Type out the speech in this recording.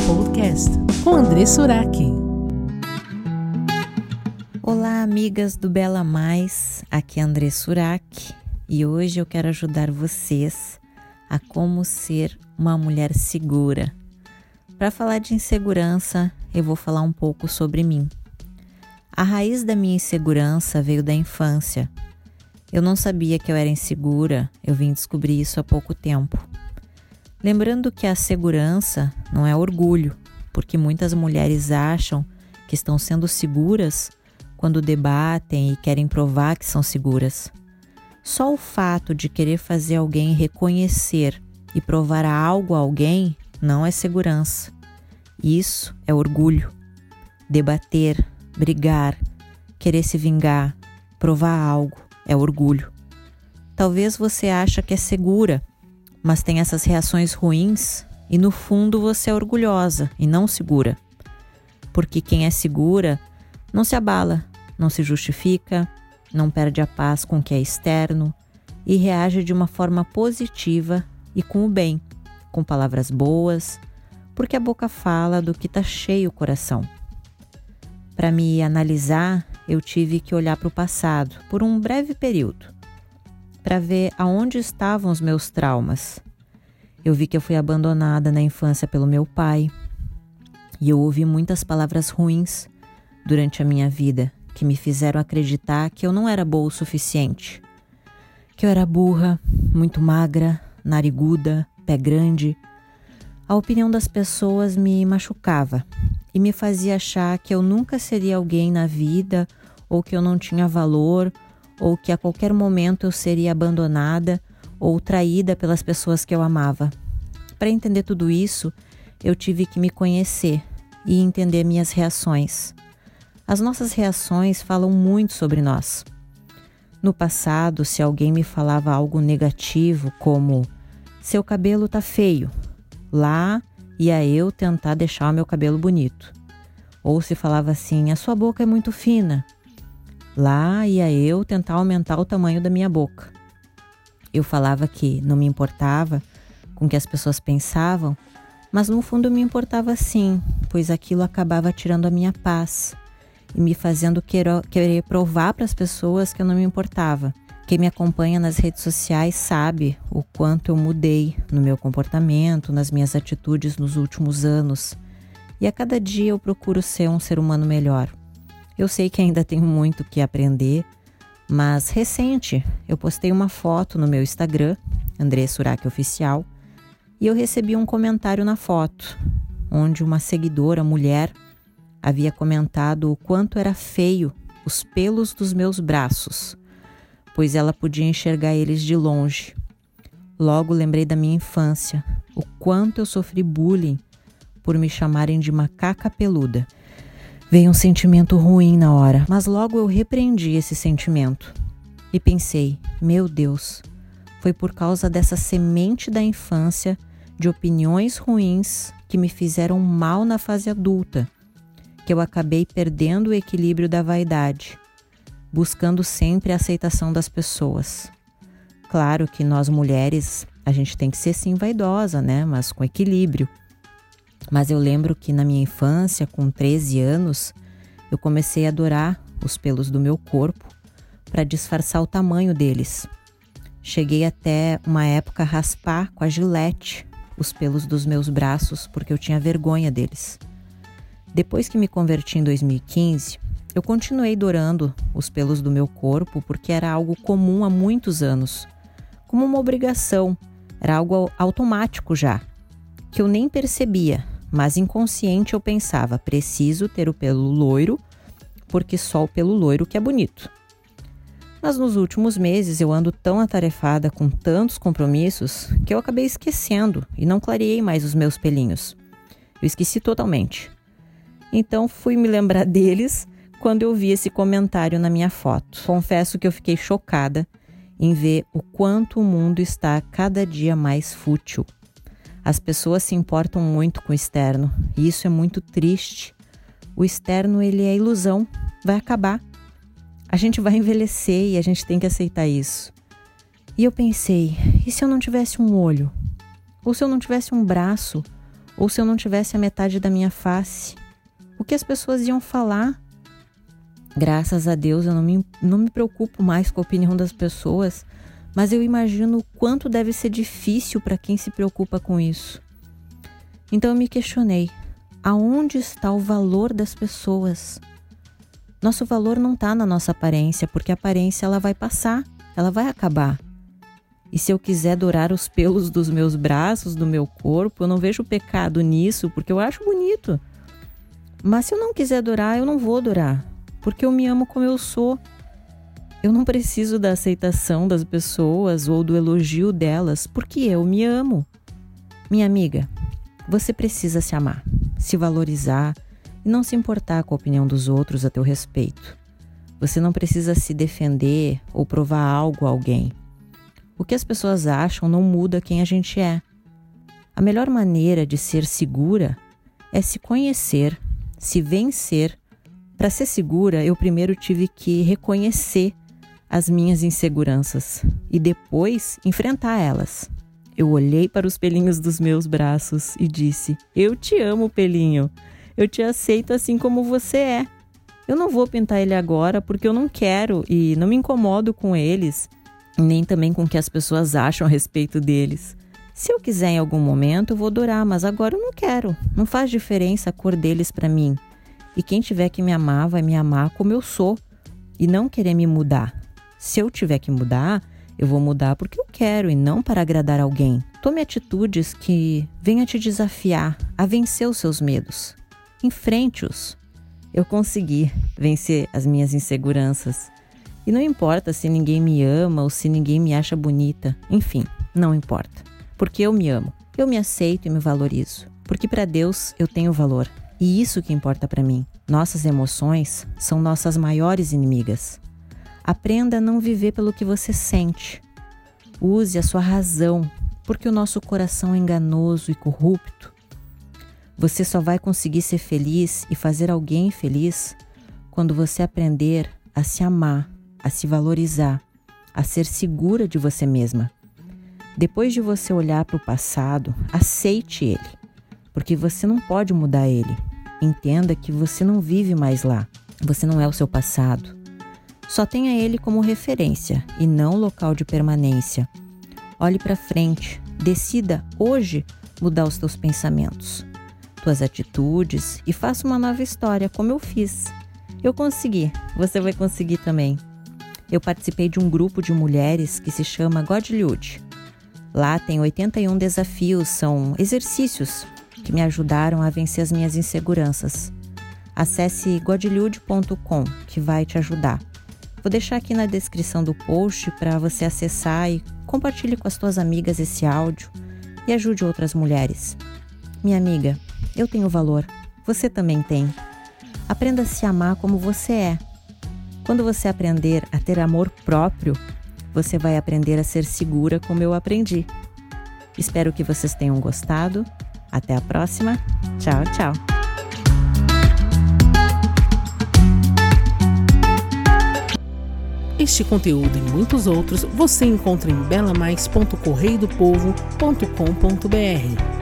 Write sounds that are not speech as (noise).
Podcast com André Surak. Olá, amigas do Bela Mais. Aqui é André Surak e hoje eu quero ajudar vocês a como ser uma mulher segura. Para falar de insegurança, eu vou falar um pouco sobre mim. A raiz da minha insegurança veio da infância. Eu não sabia que eu era insegura, eu vim descobrir isso há pouco tempo. Lembrando que a segurança não é orgulho, porque muitas mulheres acham que estão sendo seguras quando debatem e querem provar que são seguras. Só o fato de querer fazer alguém reconhecer e provar algo a alguém não é segurança. Isso é orgulho. Debater, brigar, querer se vingar, provar algo é orgulho. Talvez você acha que é segura, mas tem essas reações ruins e no fundo você é orgulhosa e não segura. Porque quem é segura não se abala, não se justifica, não perde a paz com o que é externo e reage de uma forma positiva e com o bem, com palavras boas, porque a boca fala do que está cheio o coração. Para me analisar, eu tive que olhar para o passado por um breve período, para ver aonde estavam os meus traumas. Eu vi que eu fui abandonada na infância pelo meu pai, e eu ouvi muitas palavras ruins durante a minha vida que me fizeram acreditar que eu não era boa o suficiente, que eu era burra, muito magra, nariguda, pé grande. A opinião das pessoas me machucava e me fazia achar que eu nunca seria alguém na vida, ou que eu não tinha valor, ou que a qualquer momento eu seria abandonada ou traída pelas pessoas que eu amava. Para entender tudo isso, eu tive que me conhecer e entender minhas reações. As nossas reações falam muito sobre nós. No passado, se alguém me falava algo negativo, como seu cabelo tá feio, lá ia eu tentar deixar o meu cabelo bonito. Ou se falava assim: a sua boca é muito fina. Lá ia eu tentar aumentar o tamanho da minha boca. Eu falava que não me importava com o que as pessoas pensavam, mas no fundo me importava sim, pois aquilo acabava tirando a minha paz e me fazendo querer provar para as pessoas que eu não me importava. Quem me acompanha nas redes sociais sabe o quanto eu mudei no meu comportamento, nas minhas atitudes nos últimos anos. E a cada dia eu procuro ser um ser humano melhor. Eu sei que ainda tenho muito que aprender, mas recente eu postei uma foto no meu Instagram, André Surak Oficial, e eu recebi um comentário na foto, onde uma seguidora mulher havia comentado o quanto era feio os pelos dos meus braços pois ela podia enxergar eles de longe. Logo lembrei da minha infância, o quanto eu sofri bullying por me chamarem de macaca peluda. Veio um sentimento ruim na hora, mas logo eu repreendi esse sentimento e pensei: meu Deus, foi por causa dessa semente da infância de opiniões ruins que me fizeram mal na fase adulta, que eu acabei perdendo o equilíbrio da vaidade buscando sempre a aceitação das pessoas. Claro que nós mulheres, a gente tem que ser sim vaidosa, né? Mas com equilíbrio. Mas eu lembro que na minha infância, com 13 anos, eu comecei a adorar os pelos do meu corpo para disfarçar o tamanho deles. Cheguei até uma época a raspar com a gilete os pelos dos meus braços porque eu tinha vergonha deles. Depois que me converti em 2015, eu continuei dourando os pelos do meu corpo porque era algo comum há muitos anos, como uma obrigação, era algo automático já, que eu nem percebia, mas inconsciente eu pensava: preciso ter o pelo loiro, porque só o pelo loiro que é bonito. Mas nos últimos meses eu ando tão atarefada com tantos compromissos que eu acabei esquecendo e não clareei mais os meus pelinhos. Eu esqueci totalmente. Então fui me lembrar (laughs) deles quando eu vi esse comentário na minha foto. Confesso que eu fiquei chocada em ver o quanto o mundo está cada dia mais fútil. As pessoas se importam muito com o externo e isso é muito triste. O externo ele é ilusão, vai acabar. A gente vai envelhecer e a gente tem que aceitar isso. E eu pensei, e se eu não tivesse um olho? Ou se eu não tivesse um braço? Ou se eu não tivesse a metade da minha face? O que as pessoas iam falar? Graças a Deus eu não me, não me preocupo mais com a opinião das pessoas, mas eu imagino o quanto deve ser difícil para quem se preocupa com isso. Então eu me questionei: aonde está o valor das pessoas? Nosso valor não está na nossa aparência, porque a aparência ela vai passar, ela vai acabar. E se eu quiser dourar os pelos dos meus braços, do meu corpo, eu não vejo pecado nisso, porque eu acho bonito. Mas se eu não quiser adorar, eu não vou adorar, porque eu me amo como eu sou. Eu não preciso da aceitação das pessoas ou do elogio delas, porque eu me amo. Minha amiga, você precisa se amar, se valorizar e não se importar com a opinião dos outros a teu respeito. Você não precisa se defender ou provar algo a alguém. O que as pessoas acham não muda quem a gente é. A melhor maneira de ser segura é se conhecer, se vencer. Para ser segura, eu primeiro tive que reconhecer as minhas inseguranças e depois enfrentar elas. Eu olhei para os pelinhos dos meus braços e disse: Eu te amo, pelinho. Eu te aceito assim como você é. Eu não vou pintar ele agora porque eu não quero e não me incomodo com eles, nem também com o que as pessoas acham a respeito deles. Se eu quiser em algum momento, eu vou adorar, mas agora eu não quero. Não faz diferença a cor deles para mim. E quem tiver que me amar, vai me amar como eu sou e não querer me mudar. Se eu tiver que mudar, eu vou mudar porque eu quero e não para agradar alguém. Tome atitudes que venham te desafiar a vencer os seus medos. Enfrente-os. Eu consegui vencer as minhas inseguranças. E não importa se ninguém me ama ou se ninguém me acha bonita. Enfim, não importa. Porque eu me amo. Eu me aceito e me valorizo. Porque para Deus eu tenho valor. E isso que importa para mim. Nossas emoções são nossas maiores inimigas. Aprenda a não viver pelo que você sente. Use a sua razão, porque o nosso coração é enganoso e corrupto. Você só vai conseguir ser feliz e fazer alguém feliz quando você aprender a se amar, a se valorizar, a ser segura de você mesma. Depois de você olhar para o passado, aceite ele, porque você não pode mudar ele. Entenda que você não vive mais lá. Você não é o seu passado. Só tenha ele como referência e não local de permanência. Olhe para frente, decida hoje mudar os teus pensamentos, tuas atitudes e faça uma nova história, como eu fiz. Eu consegui, você vai conseguir também. Eu participei de um grupo de mulheres que se chama Godlywood. Lá tem 81 desafios, são exercícios que me ajudaram a vencer as minhas inseguranças. Acesse godlywood.com, que vai te ajudar. Vou deixar aqui na descrição do post para você acessar e compartilhe com as tuas amigas esse áudio e ajude outras mulheres. Minha amiga, eu tenho valor, você também tem. Aprenda a se amar como você é. Quando você aprender a ter amor próprio, você vai aprender a ser segura como eu aprendi. Espero que vocês tenham gostado. Até a próxima. Tchau, tchau. Este conteúdo e muitos outros você encontra em belamais.correidopovo.com.br.